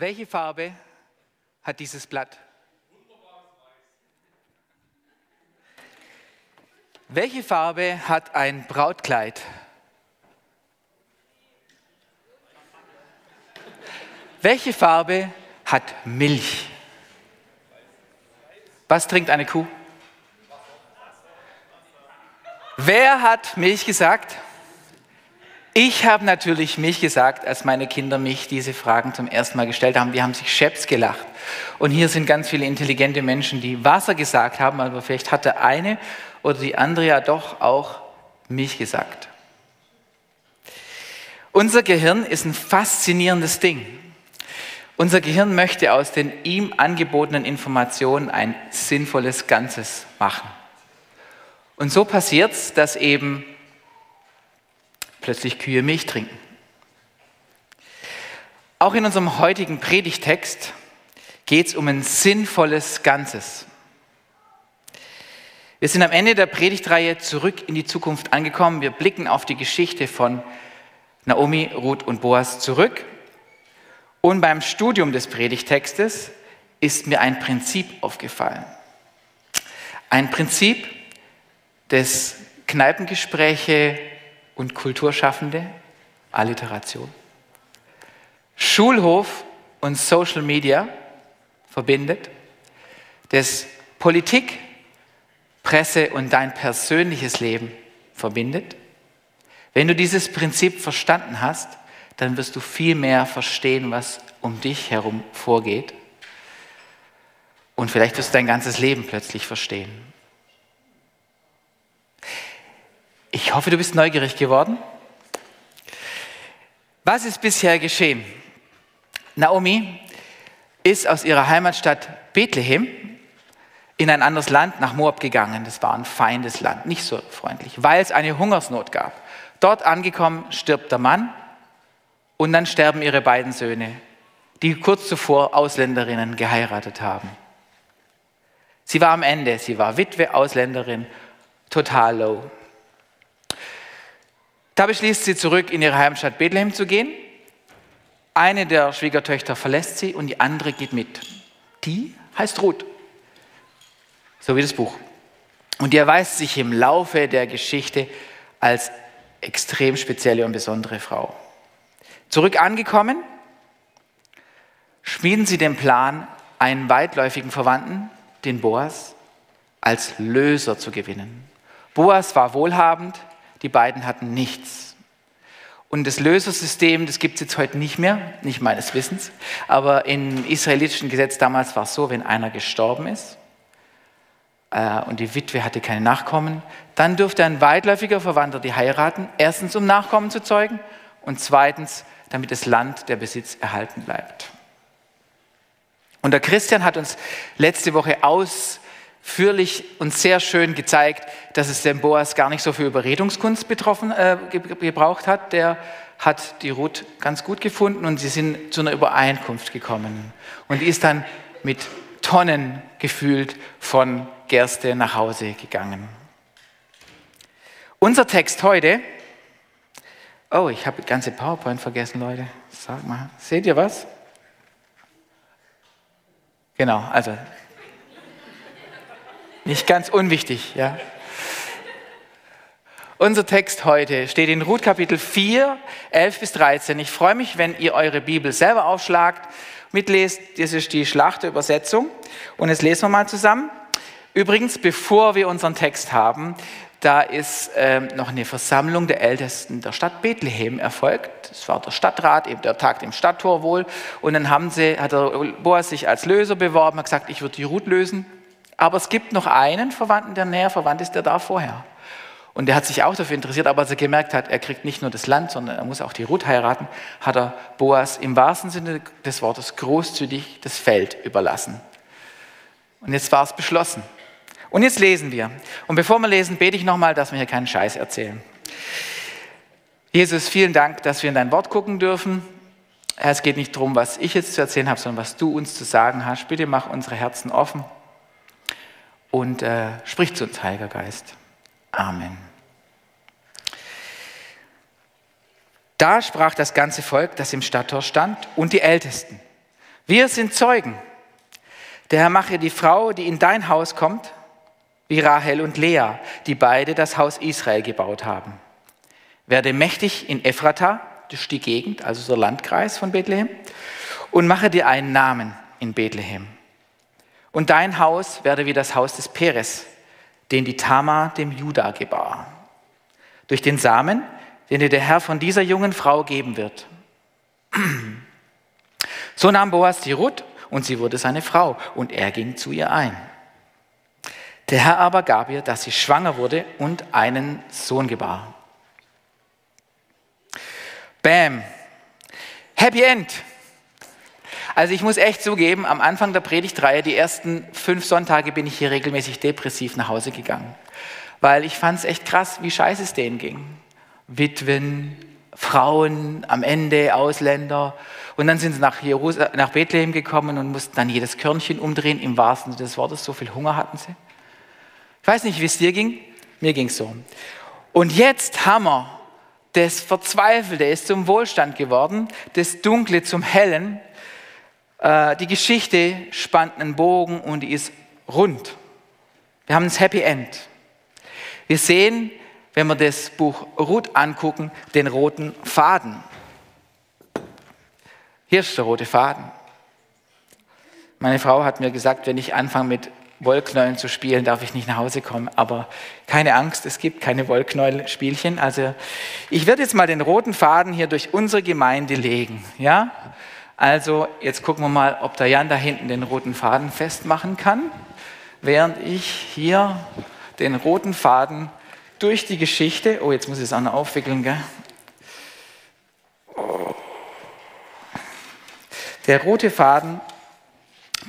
Welche Farbe hat dieses Blatt? Welche Farbe hat ein Brautkleid? Welche Farbe hat Milch? Was trinkt eine Kuh? Wer hat Milch gesagt? Ich habe natürlich Milch gesagt, als meine Kinder mich diese Fragen zum ersten Mal gestellt haben. Die haben sich scheps gelacht. Und hier sind ganz viele intelligente Menschen, die Wasser gesagt haben, aber vielleicht hat der eine oder die andere ja doch auch Milch gesagt. Unser Gehirn ist ein faszinierendes Ding. Unser Gehirn möchte aus den ihm angebotenen Informationen ein sinnvolles Ganzes machen. Und so passiert es, dass eben plötzlich Kühe Milch trinken. Auch in unserem heutigen Predigtext geht es um ein sinnvolles Ganzes. Wir sind am Ende der Predigtreihe zurück in die Zukunft angekommen. Wir blicken auf die Geschichte von Naomi, Ruth und Boas zurück. Und beim Studium des Predigtextes ist mir ein Prinzip aufgefallen. Ein Prinzip, das Kneipengespräche und Kulturschaffende, Alliteration, Schulhof und Social Media verbindet, das Politik, Presse und dein persönliches Leben verbindet. Wenn du dieses Prinzip verstanden hast, dann wirst du viel mehr verstehen, was um dich herum vorgeht. Und vielleicht wirst du dein ganzes Leben plötzlich verstehen. Ich hoffe, du bist neugierig geworden. Was ist bisher geschehen? Naomi ist aus ihrer Heimatstadt Bethlehem in ein anderes Land nach Moab gegangen. Das war ein feindes Land, nicht so freundlich, weil es eine Hungersnot gab. Dort angekommen stirbt der Mann und dann sterben ihre beiden Söhne, die kurz zuvor Ausländerinnen geheiratet haben. Sie war am Ende, sie war Witwe, Ausländerin, total low. Da beschließt sie zurück in ihre Heimstadt Bethlehem zu gehen. Eine der Schwiegertöchter verlässt sie und die andere geht mit. Die heißt Ruth. So wie das Buch. Und die erweist sich im Laufe der Geschichte als extrem spezielle und besondere Frau. Zurück angekommen, schmieden sie den Plan, einen weitläufigen Verwandten, den Boas, als Löser zu gewinnen. Boas war wohlhabend, die beiden hatten nichts. Und das Lösersystem, das gibt es jetzt heute nicht mehr, nicht meines Wissens, aber im israelitischen Gesetz damals war es so, wenn einer gestorben ist äh, und die Witwe hatte keine Nachkommen, dann durfte ein weitläufiger Verwandter die heiraten, erstens um Nachkommen zu zeugen und zweitens, damit das Land, der Besitz erhalten bleibt. Und der Christian hat uns letzte Woche aus ausführlich und sehr schön gezeigt, dass es den Boas gar nicht so für Überredungskunst betroffen, äh, gebraucht hat. Der hat die Ruth ganz gut gefunden und sie sind zu einer Übereinkunft gekommen. Und die ist dann mit Tonnen gefühlt von Gerste nach Hause gegangen. Unser Text heute, oh, ich habe die ganze PowerPoint vergessen, Leute. Sag mal, seht ihr was? Genau, also nicht ganz unwichtig, ja. Unser Text heute steht in Ruth Kapitel 4, 11 bis 13. Ich freue mich, wenn ihr eure Bibel selber aufschlagt, mitlest. Das ist die Schlachterübersetzung. Und jetzt lesen wir mal zusammen. Übrigens, bevor wir unseren Text haben, da ist ähm, noch eine Versammlung der Ältesten der Stadt Bethlehem erfolgt. Es war der Stadtrat, eben der Tag im Stadttor wohl. Und dann haben sie, hat der Boas sich als Löser beworben, hat gesagt, ich würde die Ruth lösen. Aber es gibt noch einen Verwandten, der näher verwandt ist, der da vorher. Und der hat sich auch dafür interessiert, aber als er gemerkt hat, er kriegt nicht nur das Land, sondern er muss auch die Ruth heiraten, hat er Boas im wahrsten Sinne des Wortes großzügig das Feld überlassen. Und jetzt war es beschlossen. Und jetzt lesen wir. Und bevor wir lesen, bete ich nochmal, dass wir hier keinen Scheiß erzählen. Jesus, vielen Dank, dass wir in dein Wort gucken dürfen. Es geht nicht darum, was ich jetzt zu erzählen habe, sondern was du uns zu sagen hast. Bitte mach unsere Herzen offen und äh, sprich zu uns, Heiliger Geist. Amen. Da sprach das ganze Volk, das im Stadttor stand, und die Ältesten. Wir sind Zeugen. Der Herr mache die Frau, die in dein Haus kommt, wie Rahel und Lea, die beide das Haus Israel gebaut haben. Werde mächtig in Ephrata, das ist die Gegend, also der Landkreis von Bethlehem, und mache dir einen Namen in Bethlehem. Und dein Haus werde wie das Haus des Peres, den die Tama dem Juda gebar. Durch den Samen, den dir der Herr von dieser jungen Frau geben wird. So nahm Boas die Ruth und sie wurde seine Frau und er ging zu ihr ein. Der Herr aber gab ihr, dass sie schwanger wurde und einen Sohn gebar. Bam. Happy End. Also ich muss echt zugeben, am Anfang der Predigtreihe, die ersten fünf Sonntage, bin ich hier regelmäßig depressiv nach Hause gegangen. Weil ich fand es echt krass, wie scheiße es denen ging. Witwen, Frauen, am Ende Ausländer. Und dann sind sie nach, Jerusal nach Bethlehem gekommen und mussten dann jedes Körnchen umdrehen, im wahrsten Sinne des Wortes. So viel Hunger hatten sie. Ich weiß nicht, wie es dir ging. Mir ging es so. Und jetzt wir das Verzweifelte ist zum Wohlstand geworden, das Dunkle zum Hellen. Äh, die Geschichte spannt einen Bogen und die ist rund. Wir haben das Happy End. Wir sehen, wenn wir das Buch Ruth angucken, den roten Faden. Hier ist der rote Faden. Meine Frau hat mir gesagt, wenn ich anfange mit Wollknäulen zu spielen, darf ich nicht nach Hause kommen. Aber keine Angst, es gibt keine Wollknäuelspielchen. Also ich werde jetzt mal den roten Faden hier durch unsere Gemeinde legen. Ja? Also jetzt gucken wir mal, ob der Jan da hinten den roten Faden festmachen kann, während ich hier den roten Faden durch die Geschichte, oh jetzt muss ich es auch noch aufwickeln, gell? Der rote Faden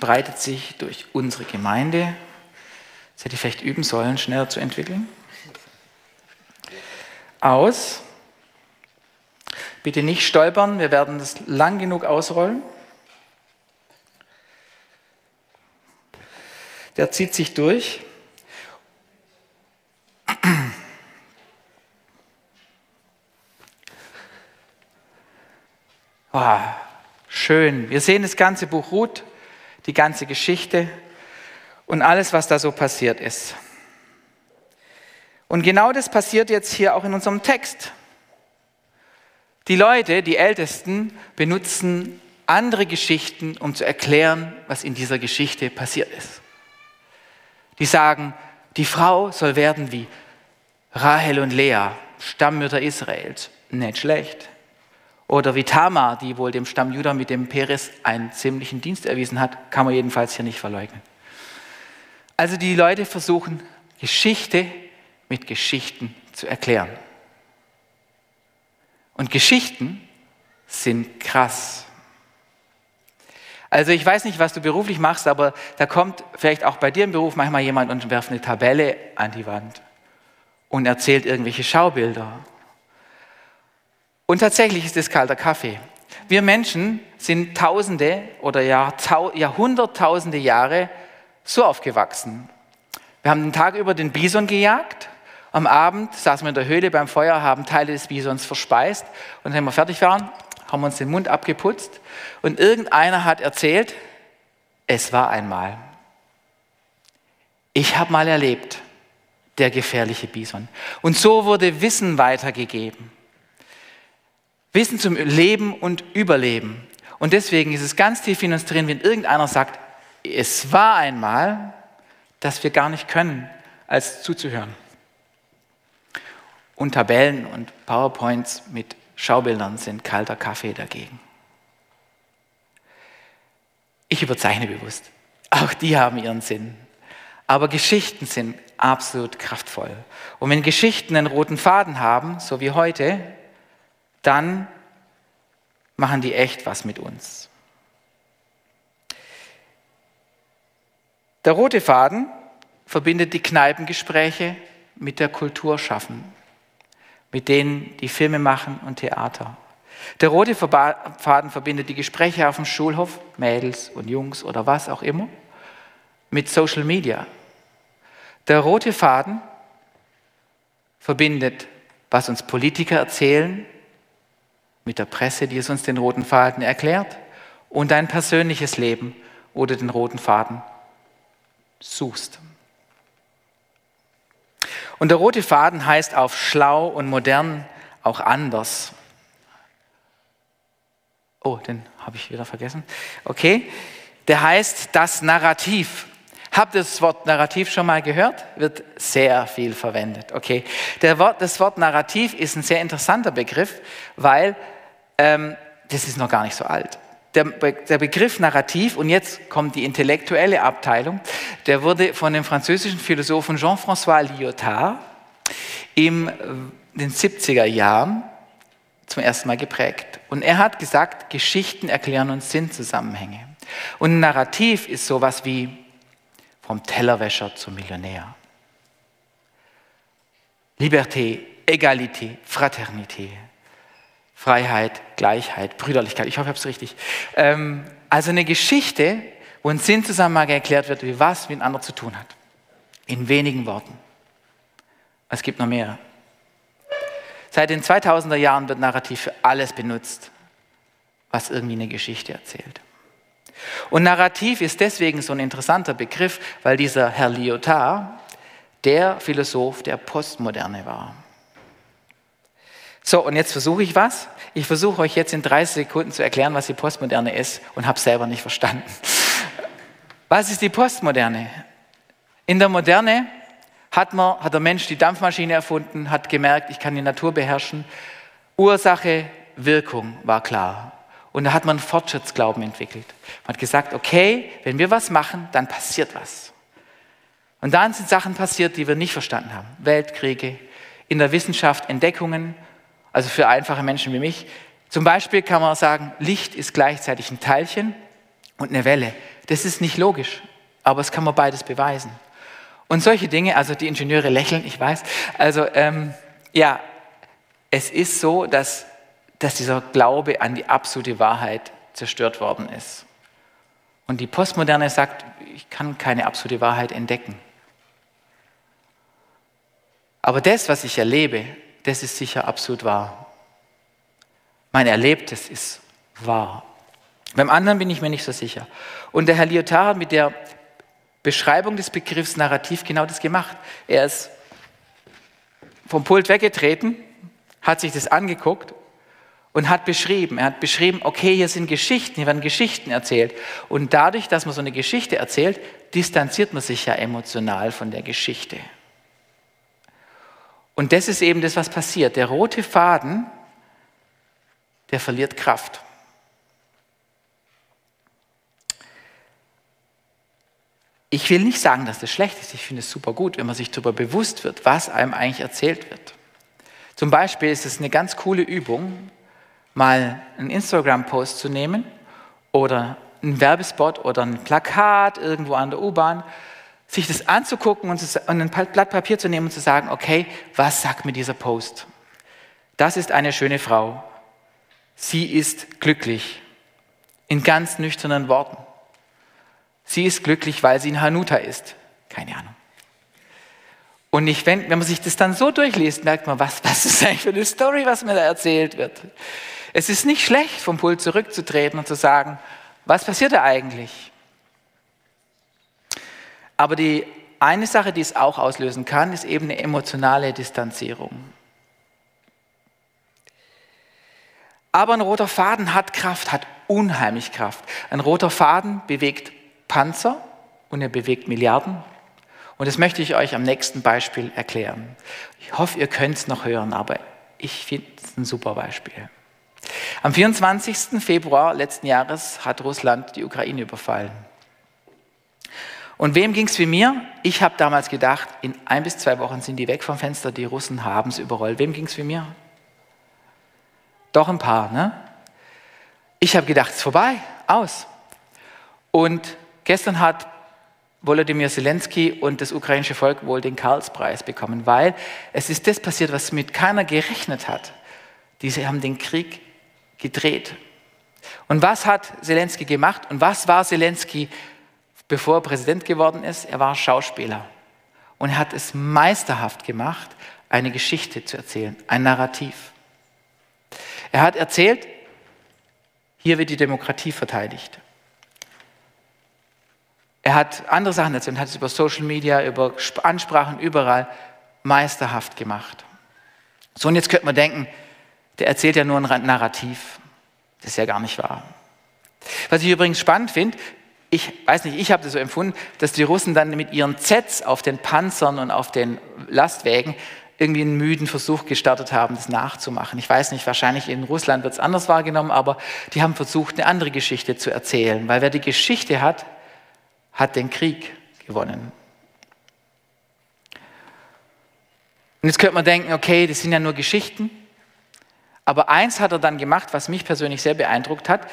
breitet sich durch unsere Gemeinde. Das hätte ich vielleicht üben sollen, schneller zu entwickeln. Aus. Bitte nicht stolpern, wir werden das lang genug ausrollen. Der zieht sich durch. Oh, schön. Wir sehen das ganze Buch Ruth die ganze Geschichte und alles, was da so passiert ist. Und genau das passiert jetzt hier auch in unserem Text. Die Leute, die Ältesten, benutzen andere Geschichten, um zu erklären, was in dieser Geschichte passiert ist. Die sagen, die Frau soll werden wie Rahel und Lea, Stammmütter Israels. Nicht schlecht. Oder wie Tamar, die wohl dem Stamm Judah mit dem Peres einen ziemlichen Dienst erwiesen hat, kann man jedenfalls hier nicht verleugnen. Also die Leute versuchen, Geschichte mit Geschichten zu erklären. Und Geschichten sind krass. Also ich weiß nicht, was du beruflich machst, aber da kommt vielleicht auch bei dir im Beruf manchmal jemand und werft eine Tabelle an die Wand und erzählt irgendwelche Schaubilder und tatsächlich ist es kalter Kaffee. Wir Menschen sind Tausende oder Jahrhunderttausende Jahre so aufgewachsen. Wir haben den Tag über den Bison gejagt. Am Abend saßen wir in der Höhle beim Feuer, haben Teile des Bisons verspeist und wenn wir fertig waren, haben wir uns den Mund abgeputzt und irgendeiner hat erzählt, es war einmal. Ich habe mal erlebt, der gefährliche Bison. Und so wurde Wissen weitergegeben. Wissen zum Leben und Überleben. Und deswegen ist es ganz tief in uns drin, wenn irgendeiner sagt, es war einmal, dass wir gar nicht können, als zuzuhören. Und Tabellen und PowerPoints mit Schaubildern sind kalter Kaffee dagegen. Ich überzeichne bewusst. Auch die haben ihren Sinn. Aber Geschichten sind absolut kraftvoll. Und wenn Geschichten einen roten Faden haben, so wie heute, dann machen die echt was mit uns. Der rote Faden verbindet die Kneipengespräche mit der Kultur schaffen, mit denen die Filme machen und Theater. Der rote Faden verbindet die Gespräche auf dem Schulhof, Mädels und Jungs oder was auch immer, mit Social Media. Der rote Faden verbindet, was uns Politiker erzählen mit der Presse, die es uns den roten Faden erklärt, und dein persönliches Leben, wo du den roten Faden suchst. Und der rote Faden heißt auf schlau und modern auch anders. Oh, den habe ich wieder vergessen. Okay, der heißt das Narrativ. Habt ihr das Wort Narrativ schon mal gehört? Wird sehr viel verwendet. Okay, Wort, das Wort Narrativ ist ein sehr interessanter Begriff, weil ähm, das ist noch gar nicht so alt. Der, der, Begriff Narrativ, und jetzt kommt die intellektuelle Abteilung, der wurde von dem französischen Philosophen Jean-François Lyotard in äh, den 70er Jahren zum ersten Mal geprägt. Und er hat gesagt, Geschichten erklären uns Sinnzusammenhänge. Und ein Narrativ ist sowas wie vom Tellerwäscher zum Millionär. Liberté, Egalité, Fraternité. Freiheit, Gleichheit, Brüderlichkeit. Ich hoffe, ich habe es richtig. Ähm, also eine Geschichte, wo ein Sinnzusammenhang erklärt wird, wie was mit anderer zu tun hat. In wenigen Worten. Es gibt noch mehr. Seit den 2000er Jahren wird Narrativ für alles benutzt, was irgendwie eine Geschichte erzählt. Und Narrativ ist deswegen so ein interessanter Begriff, weil dieser Herr Lyotard der Philosoph der Postmoderne war. So, und jetzt versuche ich was. Ich versuche euch jetzt in 30 Sekunden zu erklären, was die Postmoderne ist und habe selber nicht verstanden. Was ist die Postmoderne? In der Moderne hat, man, hat der Mensch die Dampfmaschine erfunden, hat gemerkt, ich kann die Natur beherrschen. Ursache, Wirkung war klar. Und da hat man Fortschrittsglauben entwickelt. Man hat gesagt, okay, wenn wir was machen, dann passiert was. Und dann sind Sachen passiert, die wir nicht verstanden haben. Weltkriege, in der Wissenschaft Entdeckungen, also für einfache Menschen wie mich. Zum Beispiel kann man sagen, Licht ist gleichzeitig ein Teilchen und eine Welle. Das ist nicht logisch, aber es kann man beides beweisen. Und solche Dinge, also die Ingenieure lächeln, ich weiß. Also ähm, ja, es ist so, dass dass dieser Glaube an die absolute Wahrheit zerstört worden ist. Und die Postmoderne sagt, ich kann keine absolute Wahrheit entdecken. Aber das, was ich erlebe, das ist sicher absolut wahr. Mein Erlebtes ist wahr. Beim anderen bin ich mir nicht so sicher. Und der Herr Lyotard hat mit der Beschreibung des Begriffs Narrativ genau das gemacht. Er ist vom Pult weggetreten, hat sich das angeguckt und hat beschrieben, er hat beschrieben, okay, hier sind Geschichten, hier werden Geschichten erzählt. Und dadurch, dass man so eine Geschichte erzählt, distanziert man sich ja emotional von der Geschichte. Und das ist eben das, was passiert. Der rote Faden, der verliert Kraft. Ich will nicht sagen, dass das schlecht ist. Ich finde es super gut, wenn man sich darüber bewusst wird, was einem eigentlich erzählt wird. Zum Beispiel ist es eine ganz coole Übung, mal einen Instagram-Post zu nehmen oder einen Werbespot oder ein Plakat irgendwo an der U-Bahn, sich das anzugucken und, ein Blatt Papier zu nehmen und zu sagen, okay, was sagt mir dieser Post? Das ist eine schöne Frau. Sie ist glücklich. In ganz nüchternen Worten. Sie ist glücklich, weil sie in Hanuta ist. Keine Ahnung. Und ich, wenn, wenn man sich das dann so durchliest, merkt man, was, was ist eigentlich für eine Story, was mir da erzählt wird. Es ist nicht schlecht, vom Pult zurückzutreten und zu sagen, was passiert da eigentlich? Aber die eine Sache, die es auch auslösen kann, ist eben eine emotionale Distanzierung. Aber ein roter Faden hat Kraft, hat unheimlich Kraft. Ein roter Faden bewegt Panzer und er bewegt Milliarden. Und das möchte ich euch am nächsten Beispiel erklären. Ich hoffe, ihr könnt es noch hören, aber ich finde es ein super Beispiel. Am 24. Februar letzten Jahres hat Russland die Ukraine überfallen. Und wem ging es wie mir? Ich habe damals gedacht, in ein bis zwei Wochen sind die weg vom Fenster, die Russen haben es überrollt. Wem ging es wie mir? Doch ein paar, ne? Ich habe gedacht, es ist vorbei, aus. Und gestern hat Volodymyr Zelensky und das ukrainische Volk wohl den Karlspreis bekommen, weil es ist das passiert, was mit keiner gerechnet hat. Diese haben den Krieg gedreht. Und was hat Zelensky gemacht? Und was war Zelensky, bevor er Präsident geworden ist? Er war Schauspieler. Und er hat es meisterhaft gemacht, eine Geschichte zu erzählen, ein Narrativ. Er hat erzählt, Hier wird die Demokratie verteidigt. Er hat andere Sachen erzählt, hat es über Social Media, über Ansprachen überall meisterhaft gemacht. So, und jetzt könnte man denken, der erzählt ja nur ein Narrativ. Das ist ja gar nicht wahr. Was ich übrigens spannend finde, ich weiß nicht, ich habe das so empfunden, dass die Russen dann mit ihren Zets auf den Panzern und auf den Lastwägen irgendwie einen müden Versuch gestartet haben, das nachzumachen. Ich weiß nicht, wahrscheinlich in Russland wird es anders wahrgenommen, aber die haben versucht, eine andere Geschichte zu erzählen, weil wer die Geschichte hat, hat den Krieg gewonnen. Und jetzt könnte man denken, okay, das sind ja nur Geschichten. Aber eins hat er dann gemacht, was mich persönlich sehr beeindruckt hat.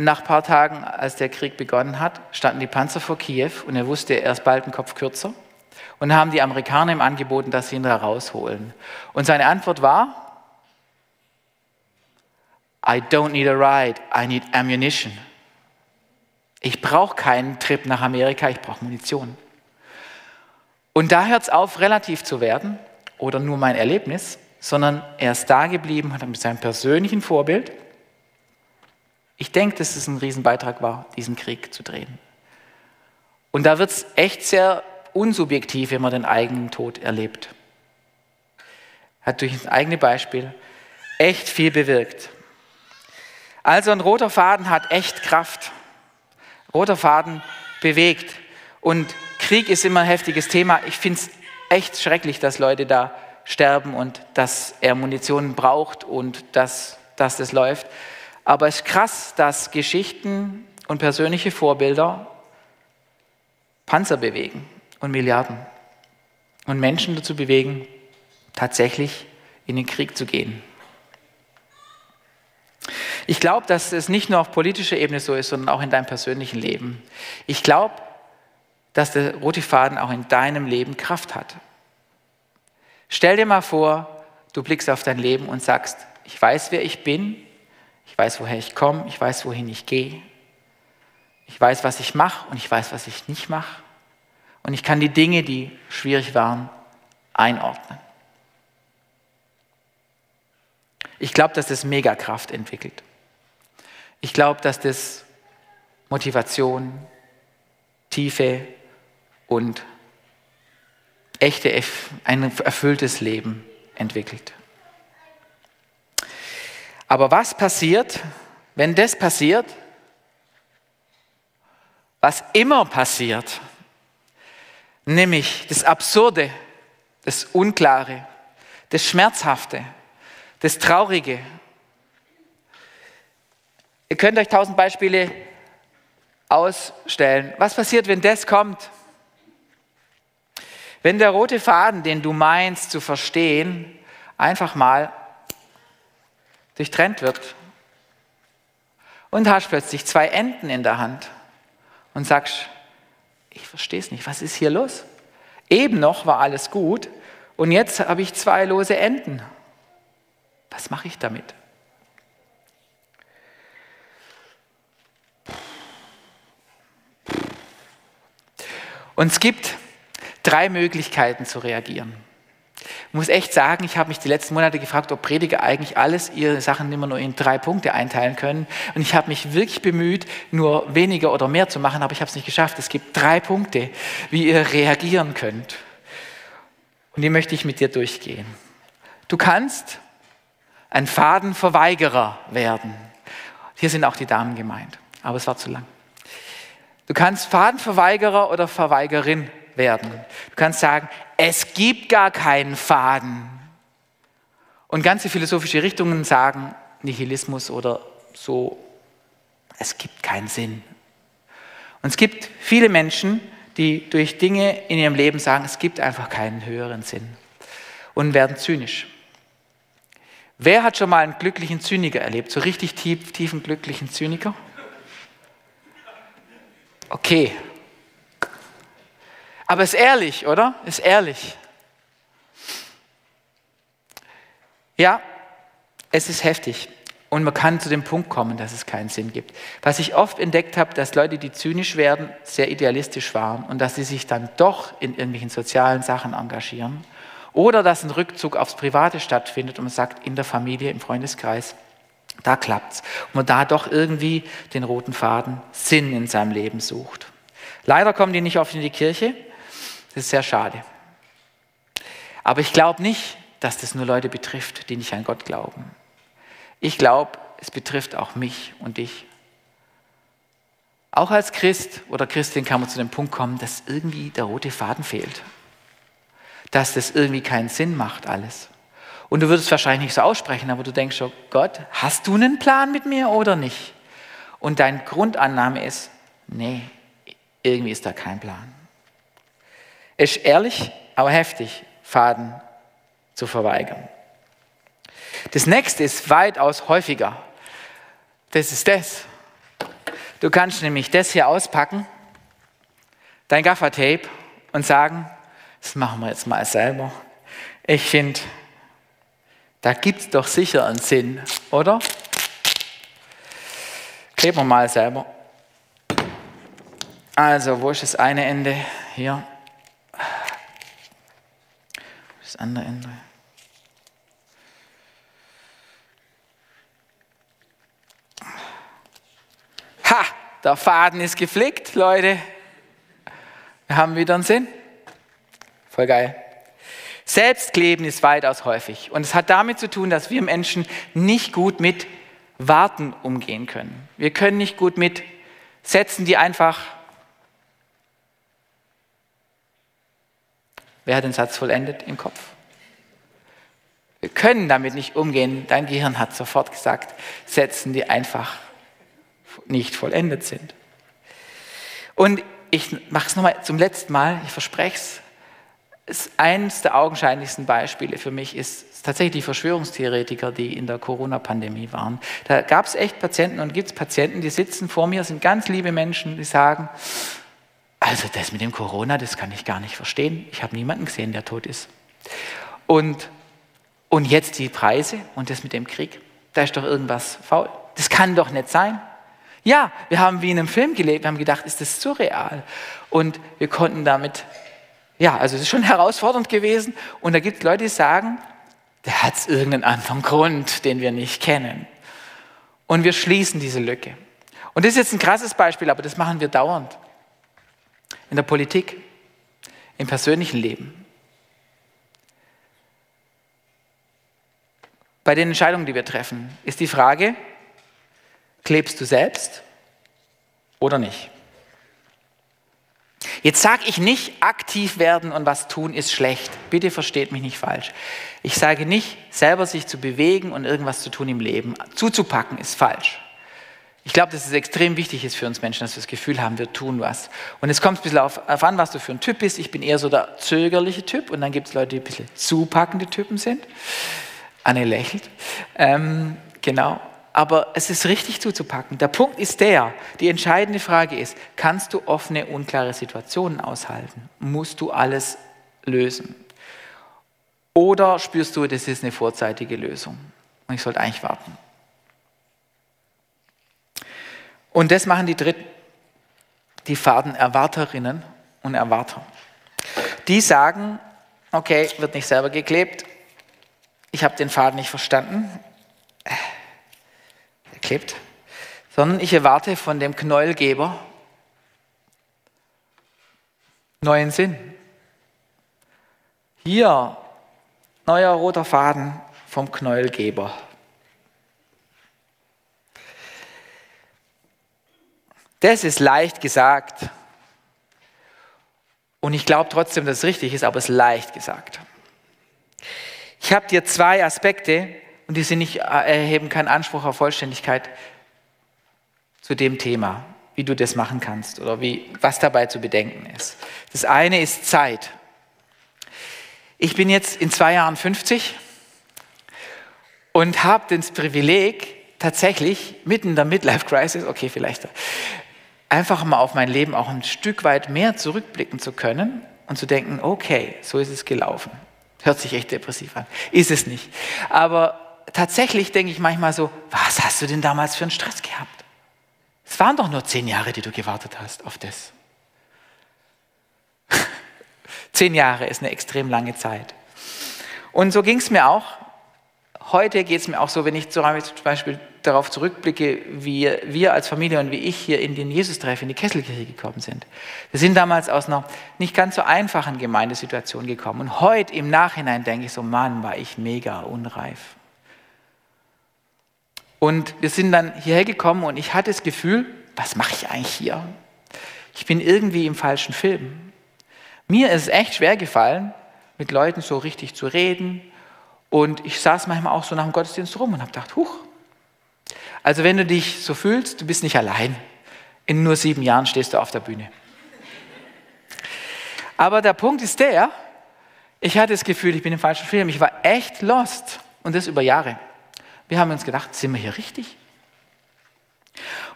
Nach ein paar Tagen, als der Krieg begonnen hat, standen die Panzer vor Kiew und er wusste, er ist bald einen Kopf kürzer. Und haben die Amerikaner ihm angeboten, dass sie ihn da rausholen. Und seine Antwort war, I don't need a ride, I need ammunition. Ich brauche keinen Trip nach Amerika, ich brauche Munition. Und da hört es auf, relativ zu werden oder nur mein Erlebnis, sondern er ist da geblieben, hat mit seinem persönlichen Vorbild. Ich denke, dass es ein Riesenbeitrag war, diesen Krieg zu drehen. Und da wird es echt sehr unsubjektiv, wenn man den eigenen Tod erlebt. Hat durch das eigene Beispiel echt viel bewirkt. Also ein roter Faden hat echt Kraft. Roter Faden bewegt. Und Krieg ist immer ein heftiges Thema. Ich finde es echt schrecklich, dass Leute da sterben und dass er Munition braucht und dass, dass das läuft. Aber es ist krass, dass Geschichten und persönliche Vorbilder Panzer bewegen und Milliarden und Menschen dazu bewegen, tatsächlich in den Krieg zu gehen. Ich glaube, dass es nicht nur auf politischer Ebene so ist, sondern auch in deinem persönlichen Leben. Ich glaube, dass der rote Faden auch in deinem Leben Kraft hat. Stell dir mal vor, du blickst auf dein Leben und sagst, ich weiß, wer ich bin, weiß, woher ich komme, ich weiß, wohin ich gehe, ich weiß, was ich mache und ich weiß, was ich nicht mache und ich kann die Dinge, die schwierig waren, einordnen. Ich glaube, dass das Megakraft entwickelt. Ich glaube, dass das Motivation, Tiefe und echte, ein erfülltes Leben entwickelt. Aber was passiert, wenn das passiert, was immer passiert, nämlich das Absurde, das Unklare, das Schmerzhafte, das Traurige, Ihr könnt euch tausend Beispiele ausstellen. Was passiert, wenn das kommt? Wenn der rote Faden, den du meinst zu verstehen, einfach mal durchtrennt wird und hast plötzlich zwei Enden in der Hand und sagst, ich verstehe es nicht, was ist hier los? Eben noch war alles gut und jetzt habe ich zwei lose Enden. Was mache ich damit? Und es gibt drei Möglichkeiten zu reagieren. Muss echt sagen, ich habe mich die letzten Monate gefragt, ob Prediger eigentlich alles ihre Sachen immer nur in drei Punkte einteilen können. Und ich habe mich wirklich bemüht, nur weniger oder mehr zu machen, aber ich habe es nicht geschafft. Es gibt drei Punkte, wie ihr reagieren könnt. Und die möchte ich mit dir durchgehen. Du kannst ein Fadenverweigerer werden. Hier sind auch die Damen gemeint, aber es war zu lang. Du kannst Fadenverweigerer oder Verweigerin werden. Du kannst sagen, es gibt gar keinen Faden. Und ganze philosophische Richtungen sagen Nihilismus oder so, es gibt keinen Sinn. Und es gibt viele Menschen, die durch Dinge in ihrem Leben sagen, es gibt einfach keinen höheren Sinn und werden zynisch. Wer hat schon mal einen glücklichen Zyniker erlebt? So richtig tief, tiefen glücklichen Zyniker? Okay. Aber ist ehrlich, oder? Ist ehrlich. Ja, es ist heftig. Und man kann zu dem Punkt kommen, dass es keinen Sinn gibt. Was ich oft entdeckt habe, dass Leute, die zynisch werden, sehr idealistisch waren und dass sie sich dann doch in irgendwelchen sozialen Sachen engagieren. Oder dass ein Rückzug aufs Private stattfindet und man sagt, in der Familie, im Freundeskreis Da klappt's. Und man da doch irgendwie den roten Faden, Sinn in seinem Leben sucht. Leider kommen die nicht oft in die Kirche. Das ist sehr schade. Aber ich glaube nicht, dass das nur Leute betrifft, die nicht an Gott glauben. Ich glaube, es betrifft auch mich und dich. Auch als Christ oder Christin kann man zu dem Punkt kommen, dass irgendwie der rote Faden fehlt. Dass das irgendwie keinen Sinn macht alles. Und du würdest wahrscheinlich nicht so aussprechen, aber du denkst schon, Gott, hast du einen Plan mit mir oder nicht? Und deine Grundannahme ist, nee, irgendwie ist da kein Plan. Ist ehrlich, aber heftig, Faden zu verweigern. Das nächste ist weitaus häufiger. Das ist das. Du kannst nämlich das hier auspacken, dein Gaffertape, und sagen, das machen wir jetzt mal selber. Ich finde, da gibt es doch sicher einen Sinn, oder? Kleben wir mal selber. Also, wo ist das eine Ende? Hier. Das andere Ende. Ha, der Faden ist geflickt, Leute. Wir haben wieder einen Sinn. Voll geil. Selbstkleben ist weitaus häufig. Und es hat damit zu tun, dass wir Menschen nicht gut mit Warten umgehen können. Wir können nicht gut mit Sätzen, die einfach. Wer hat den Satz vollendet im Kopf? Wir können damit nicht umgehen. Dein Gehirn hat sofort gesagt, Sätzen, die einfach nicht vollendet sind. Und ich mache es nochmal zum letzten Mal, ich verspreche es. Eines der augenscheinlichsten Beispiele für mich ist tatsächlich die Verschwörungstheoretiker, die in der Corona-Pandemie waren. Da gab es echt Patienten und gibt es Patienten, die sitzen vor mir, sind ganz liebe Menschen, die sagen, also das mit dem Corona, das kann ich gar nicht verstehen. Ich habe niemanden gesehen, der tot ist. Und, und jetzt die Preise und das mit dem Krieg, da ist doch irgendwas faul. Das kann doch nicht sein. Ja, wir haben wie in einem Film gelebt, wir haben gedacht, ist das surreal? Und wir konnten damit, ja, also es ist schon herausfordernd gewesen. Und da gibt es Leute, die sagen, der hat irgendeinen anderen Grund, den wir nicht kennen. Und wir schließen diese Lücke. Und das ist jetzt ein krasses Beispiel, aber das machen wir dauernd. In der Politik, im persönlichen Leben. Bei den Entscheidungen, die wir treffen, ist die Frage, Klebst du selbst oder nicht? Jetzt sage ich nicht, aktiv werden und was tun ist schlecht. Bitte versteht mich nicht falsch. Ich sage nicht, selber sich zu bewegen und irgendwas zu tun im Leben, zuzupacken ist falsch. Ich glaube, dass es extrem wichtig ist für uns Menschen, dass wir das Gefühl haben, wir tun was. Und es kommt ein bisschen auf, auf an, was du für ein Typ bist. Ich bin eher so der zögerliche Typ und dann gibt es Leute, die ein bisschen zupackende Typen sind. Anne lächelt. Ähm, genau aber es ist richtig zuzupacken. Der Punkt ist der, die entscheidende Frage ist, kannst du offene, unklare Situationen aushalten? Musst du alles lösen? Oder spürst du, das ist eine vorzeitige Lösung und ich sollte eigentlich warten? Und das machen die Dritten, die Fadenerwarterinnen und Erwarter. Die sagen, okay, wird nicht selber geklebt, ich habe den Faden nicht verstanden, geklebt, sondern ich erwarte von dem Knäuelgeber neuen Sinn. Hier, neuer roter Faden vom Knäuelgeber. Das ist leicht gesagt. Und ich glaube trotzdem, dass es richtig ist, aber es ist leicht gesagt. Ich habe dir zwei Aspekte und die sind nicht, äh, erheben keinen Anspruch auf Vollständigkeit zu dem Thema, wie du das machen kannst oder wie, was dabei zu bedenken ist. Das eine ist Zeit. Ich bin jetzt in zwei Jahren 50 und habe das Privileg, tatsächlich mitten in der Midlife Crisis, okay, vielleicht einfach mal auf mein Leben auch ein Stück weit mehr zurückblicken zu können und zu denken, okay, so ist es gelaufen. Hört sich echt depressiv an. Ist es nicht. Aber tatsächlich denke ich manchmal so, was hast du denn damals für einen Stress gehabt? Es waren doch nur zehn Jahre, die du gewartet hast auf das. zehn Jahre ist eine extrem lange Zeit. Und so ging es mir auch heute geht es mir auch so, wenn ich zum Beispiel darauf zurückblicke, wie wir als Familie und wie ich hier in den Jesus-Treff, in die Kesselkirche gekommen sind. Wir sind damals aus einer nicht ganz so einfachen Gemeindesituation gekommen. Und heute im Nachhinein denke ich so, Mann, war ich mega unreif. Und wir sind dann hierher gekommen und ich hatte das Gefühl, was mache ich eigentlich hier? Ich bin irgendwie im falschen Film. Mir ist es echt schwer gefallen, mit Leuten so richtig zu reden. Und ich saß manchmal auch so nach dem Gottesdienst rum und habe gedacht, huch. Also wenn du dich so fühlst, du bist nicht allein. In nur sieben Jahren stehst du auf der Bühne. Aber der Punkt ist der, ich hatte das Gefühl, ich bin im falschen Film. Ich war echt lost. Und das über Jahre. Wir haben uns gedacht, sind wir hier richtig?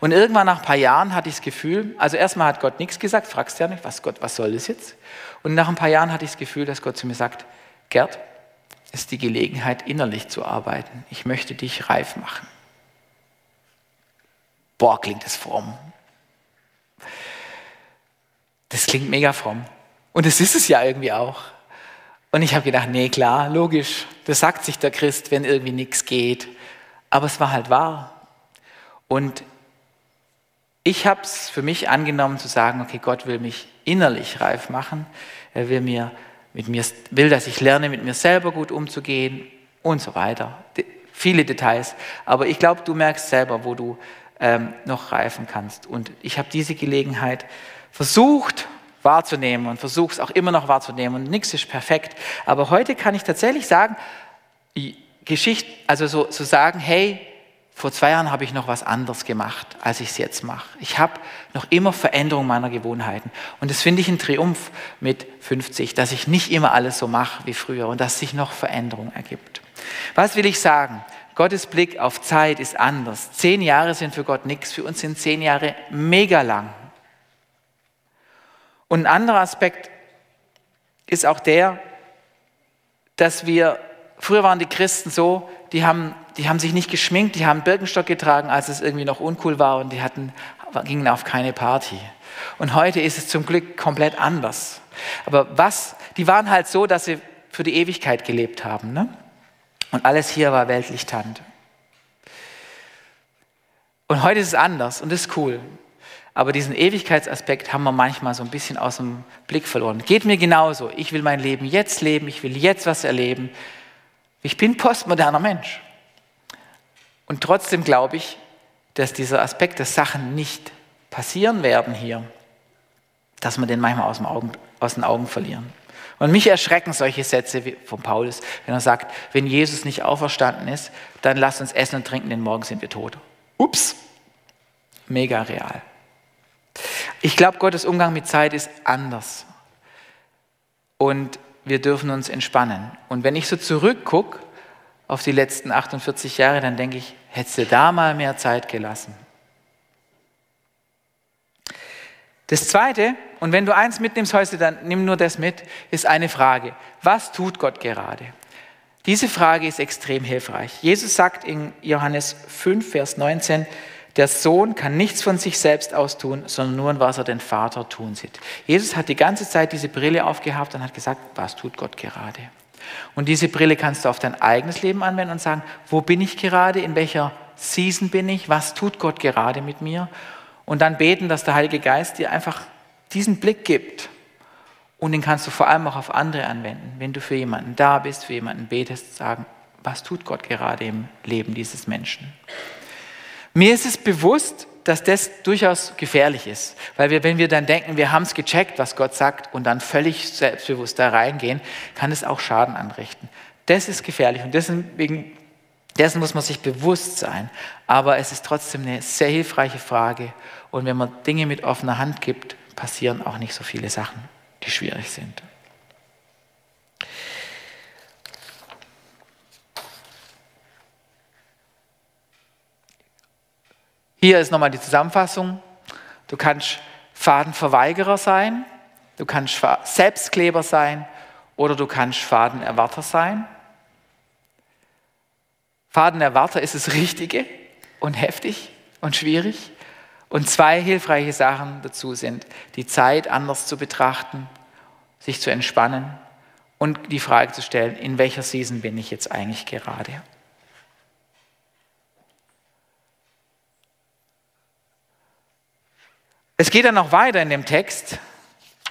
Und irgendwann nach ein paar Jahren hatte ich das Gefühl, also erstmal hat Gott nichts gesagt, fragst ja nicht, was Gott, was soll das jetzt? Und nach ein paar Jahren hatte ich das Gefühl, dass Gott zu mir sagt, Gerd, ist die Gelegenheit, innerlich zu arbeiten. Ich möchte dich reif machen. Boah, klingt das fromm. Das klingt mega fromm. Und es ist es ja irgendwie auch. Und ich habe gedacht, nee, klar, logisch, das sagt sich der Christ, wenn irgendwie nichts geht. Aber es war halt wahr. Und ich habe es für mich angenommen zu sagen, okay, Gott will mich innerlich reif machen. Er will mir mit mir will, dass ich lerne, mit mir selber gut umzugehen und so weiter. De viele Details. Aber ich glaube, du merkst selber, wo du ähm, noch reifen kannst. Und ich habe diese Gelegenheit versucht wahrzunehmen und versuche es auch immer noch wahrzunehmen. Und nichts ist perfekt. Aber heute kann ich tatsächlich sagen, Geschichte, also so, so sagen, hey, vor zwei Jahren habe ich noch was anderes gemacht, als ich es jetzt mache. Ich habe noch immer Veränderung meiner Gewohnheiten. Und das finde ich ein Triumph mit 50, dass ich nicht immer alles so mache wie früher und dass sich noch Veränderung ergibt. Was will ich sagen? Gottes Blick auf Zeit ist anders. Zehn Jahre sind für Gott nichts, für uns sind zehn Jahre mega lang. Und ein anderer Aspekt ist auch der, dass wir, früher waren die Christen so, die haben die haben sich nicht geschminkt, die haben Birkenstock getragen, als es irgendwie noch uncool war und die hatten, gingen auf keine Party. Und heute ist es zum Glück komplett anders. Aber was, die waren halt so, dass sie für die Ewigkeit gelebt haben. Ne? Und alles hier war weltlich Tand. Und heute ist es anders und ist cool. Aber diesen Ewigkeitsaspekt haben wir manchmal so ein bisschen aus dem Blick verloren. Geht mir genauso. Ich will mein Leben jetzt leben, ich will jetzt was erleben. Ich bin postmoderner Mensch. Und trotzdem glaube ich, dass dieser Aspekt, dass Sachen nicht passieren werden hier, dass wir den manchmal aus, Augen, aus den Augen verlieren. Und mich erschrecken solche Sätze von Paulus, wenn er sagt, wenn Jesus nicht auferstanden ist, dann lasst uns essen und trinken, denn morgen sind wir tot. Ups, mega real. Ich glaube, Gottes Umgang mit Zeit ist anders. Und wir dürfen uns entspannen. Und wenn ich so zurückgucke, auf die letzten 48 Jahre, dann denke ich, hättest du da mal mehr Zeit gelassen. Das Zweite, und wenn du eins mitnimmst heute, dann nimm nur das mit, ist eine Frage. Was tut Gott gerade? Diese Frage ist extrem hilfreich. Jesus sagt in Johannes 5, Vers 19, der Sohn kann nichts von sich selbst aus tun, sondern nur, was er den Vater tun sieht. Jesus hat die ganze Zeit diese Brille aufgehabt und hat gesagt, was tut Gott gerade? Und diese Brille kannst du auf dein eigenes Leben anwenden und sagen, wo bin ich gerade, in welcher Season bin ich, was tut Gott gerade mit mir? Und dann beten, dass der Heilige Geist dir einfach diesen Blick gibt. Und den kannst du vor allem auch auf andere anwenden. Wenn du für jemanden da bist, für jemanden betest, sagen, was tut Gott gerade im Leben dieses Menschen? Mir ist es bewusst, dass das durchaus gefährlich ist. Weil wir, wenn wir dann denken, wir haben es gecheckt, was Gott sagt, und dann völlig selbstbewusst da reingehen, kann es auch Schaden anrichten. Das ist gefährlich und deswegen, dessen muss man sich bewusst sein. Aber es ist trotzdem eine sehr hilfreiche Frage. Und wenn man Dinge mit offener Hand gibt, passieren auch nicht so viele Sachen, die schwierig sind. Hier ist nochmal die Zusammenfassung. Du kannst Fadenverweigerer sein, du kannst Selbstkleber sein oder du kannst Fadenerwarter sein. Fadenerwarter ist das Richtige und heftig und schwierig. Und zwei hilfreiche Sachen dazu sind, die Zeit anders zu betrachten, sich zu entspannen und die Frage zu stellen, in welcher Season bin ich jetzt eigentlich gerade? Es geht dann noch weiter in dem Text,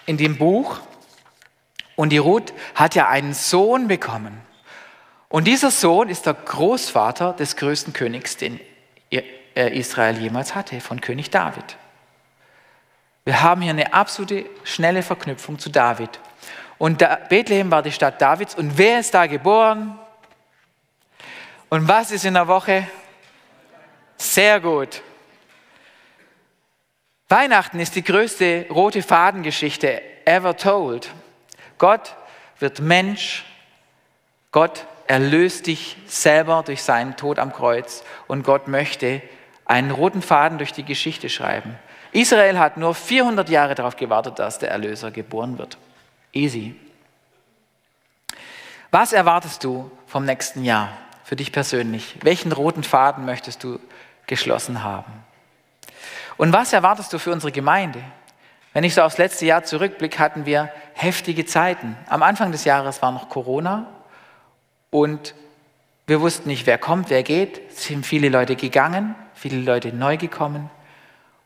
in dem Buch. Und die Ruth hat ja einen Sohn bekommen. Und dieser Sohn ist der Großvater des größten Königs, den Israel jemals hatte, von König David. Wir haben hier eine absolute schnelle Verknüpfung zu David. Und Bethlehem war die Stadt Davids. Und wer ist da geboren? Und was ist in der Woche? Sehr gut. Weihnachten ist die größte rote Fadengeschichte ever told. Gott wird Mensch. Gott erlöst dich selber durch seinen Tod am Kreuz. Und Gott möchte einen roten Faden durch die Geschichte schreiben. Israel hat nur 400 Jahre darauf gewartet, dass der Erlöser geboren wird. Easy. Was erwartest du vom nächsten Jahr für dich persönlich? Welchen roten Faden möchtest du geschlossen haben? Und was erwartest du für unsere Gemeinde? Wenn ich so aufs letzte Jahr zurückblicke, hatten wir heftige Zeiten. Am Anfang des Jahres war noch Corona und wir wussten nicht, wer kommt, wer geht. Es sind viele Leute gegangen, viele Leute neu gekommen.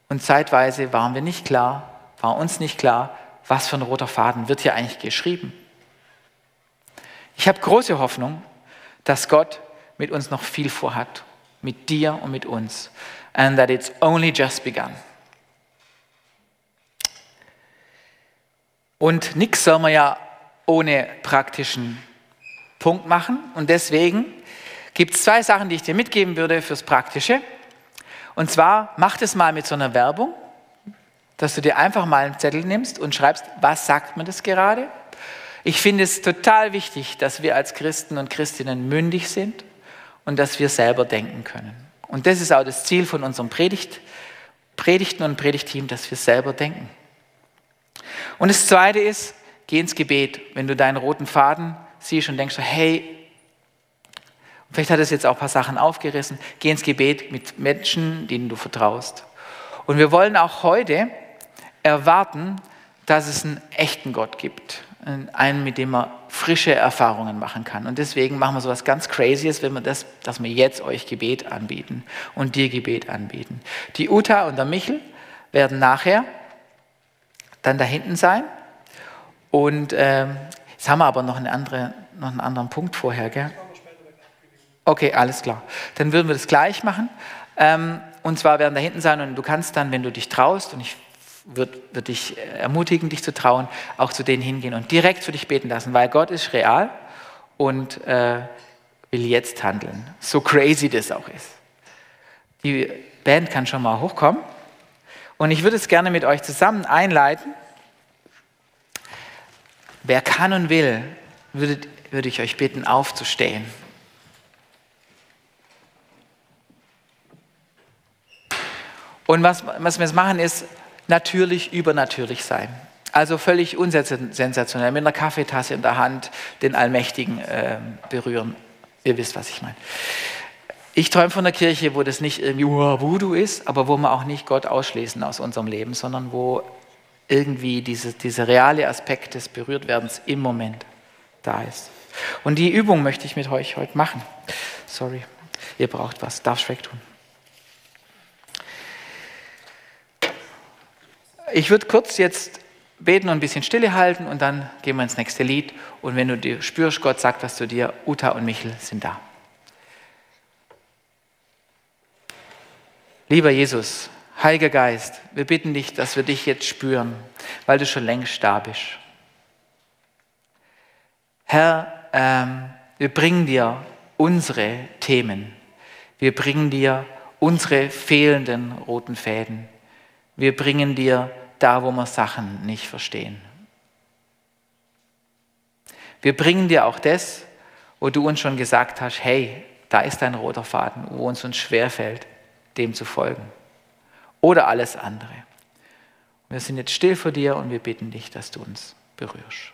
Und zeitweise waren wir nicht klar, war uns nicht klar, was für ein roter Faden wird hier eigentlich geschrieben. Ich habe große Hoffnung, dass Gott mit uns noch viel vorhat, mit dir und mit uns. And that it's only just begun. Und nichts soll man ja ohne praktischen Punkt machen. Und deswegen gibt es zwei Sachen, die ich dir mitgeben würde fürs Praktische. Und zwar mach das mal mit so einer Werbung, dass du dir einfach mal einen Zettel nimmst und schreibst, was sagt man das gerade? Ich finde es total wichtig, dass wir als Christen und Christinnen mündig sind und dass wir selber denken können. Und das ist auch das Ziel von unserem Predigt, Predigten und Predigteam, dass wir selber denken. Und das Zweite ist, geh ins Gebet. Wenn du deinen roten Faden siehst und denkst, hey, Vielleicht hat es jetzt auch ein paar Sachen aufgerissen. Geh ins Gebet mit Menschen, denen du vertraust. Und wir wollen auch heute erwarten, dass es einen echten Gott gibt. Einen, mit dem man frische Erfahrungen machen kann. Und deswegen machen wir so was ganz Crazyes, wenn wir das, dass wir jetzt euch Gebet anbieten und dir Gebet anbieten. Die Uta und der Michel werden nachher dann da hinten sein. Und äh, jetzt haben wir aber noch, eine andere, noch einen anderen Punkt vorher. Gell? Okay, alles klar. Dann würden wir das gleich machen. Ähm, und zwar werden da hinten sein und du kannst dann, wenn du dich traust, und ich würde würd dich ermutigen, dich zu trauen, auch zu denen hingehen und direkt für dich beten lassen, weil Gott ist real und äh, will jetzt handeln. So crazy das auch ist. Die Band kann schon mal hochkommen. Und ich würde es gerne mit euch zusammen einleiten. Wer kann und will, würde, würde ich euch bitten, aufzustehen. Und was, was wir jetzt machen, ist natürlich übernatürlich sein. Also völlig unsensationell, mit einer Kaffeetasse in der Hand den Allmächtigen äh, berühren. Ihr wisst, was ich meine. Ich träume von einer Kirche, wo das nicht irgendwie Voodoo ist, aber wo wir auch nicht Gott ausschließen aus unserem Leben, sondern wo irgendwie diese, dieser reale Aspekt des Berührtwerdens im Moment da ist. Und die Übung möchte ich mit euch heute machen. Sorry, ihr braucht was, darfst wegtun. Ich würde kurz jetzt beten und ein bisschen Stille halten und dann gehen wir ins nächste Lied. Und wenn du dir spürst, Gott sagt was zu dir, Uta und Michel sind da. Lieber Jesus, Heiliger Geist, wir bitten dich, dass wir dich jetzt spüren, weil du schon längst da bist. Herr, ähm, wir bringen dir unsere Themen. Wir bringen dir unsere fehlenden roten Fäden. Wir bringen dir da, wo wir Sachen nicht verstehen. Wir bringen dir auch das, wo du uns schon gesagt hast, hey, da ist ein roter Faden, wo uns uns schwerfällt, dem zu folgen. Oder alles andere. Wir sind jetzt still vor dir und wir bitten dich, dass du uns berührst.